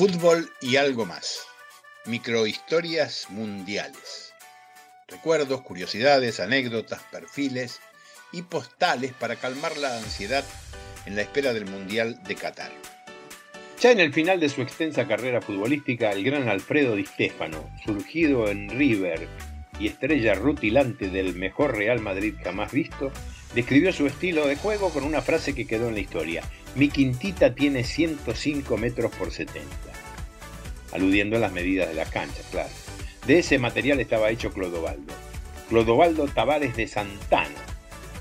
Fútbol y algo más. Microhistorias mundiales. Recuerdos, curiosidades, anécdotas, perfiles y postales para calmar la ansiedad en la espera del Mundial de Qatar. Ya en el final de su extensa carrera futbolística, el gran Alfredo Di Stefano, surgido en River y estrella rutilante del mejor Real Madrid jamás visto, describió su estilo de juego con una frase que quedó en la historia. Mi quintita tiene 105 metros por 70. Aludiendo a las medidas de las canchas, claro. De ese material estaba hecho Clodovaldo. Clodovaldo Tavares de Santana.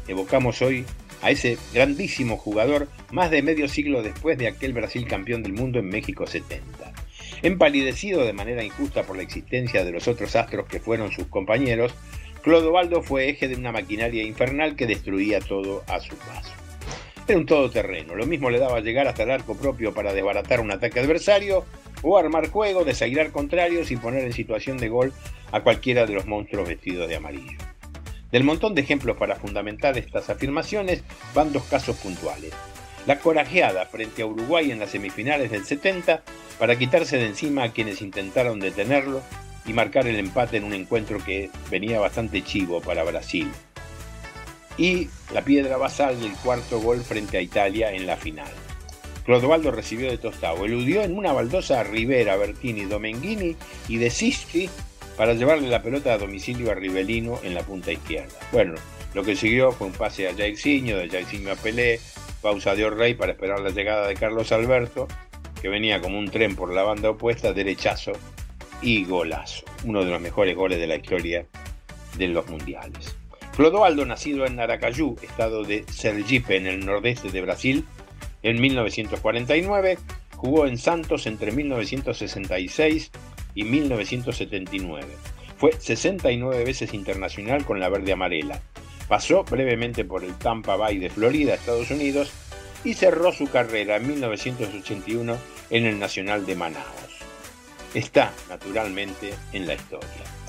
Evocamos hoy a ese grandísimo jugador más de medio siglo después de aquel Brasil campeón del mundo en México 70. Empalidecido de manera injusta por la existencia de los otros astros que fueron sus compañeros, Clodovaldo fue eje de una maquinaria infernal que destruía todo a su paso. Era un todoterreno, lo mismo le daba llegar hasta el arco propio para desbaratar un ataque adversario o armar juego, desairar contrarios y poner en situación de gol a cualquiera de los monstruos vestidos de amarillo. Del montón de ejemplos para fundamentar estas afirmaciones van dos casos puntuales. La corajeada frente a Uruguay en las semifinales del 70 para quitarse de encima a quienes intentaron detenerlo y marcar el empate en un encuentro que venía bastante chivo para Brasil. Y la piedra basal del cuarto gol frente a Italia en la final. Clodovaldo recibió de Tostao, eludió en una baldosa a Rivera, Bertini, Domenghini y De Sisti para llevarle la pelota a domicilio a Rivelino en la punta izquierda. Bueno, lo que siguió fue un pase a Jairzinho, de Jairzinho a Pelé, pausa de Orrey para esperar la llegada de Carlos Alberto, que venía como un tren por la banda opuesta, derechazo y golazo. Uno de los mejores goles de la historia de los mundiales. Clodoaldo, nacido en Aracayú, estado de Sergipe, en el nordeste de Brasil, en 1949, jugó en Santos entre 1966 y 1979. Fue 69 veces internacional con la verde amarela. Pasó brevemente por el Tampa Bay de Florida, Estados Unidos, y cerró su carrera en 1981 en el Nacional de Manaus. Está, naturalmente, en la historia.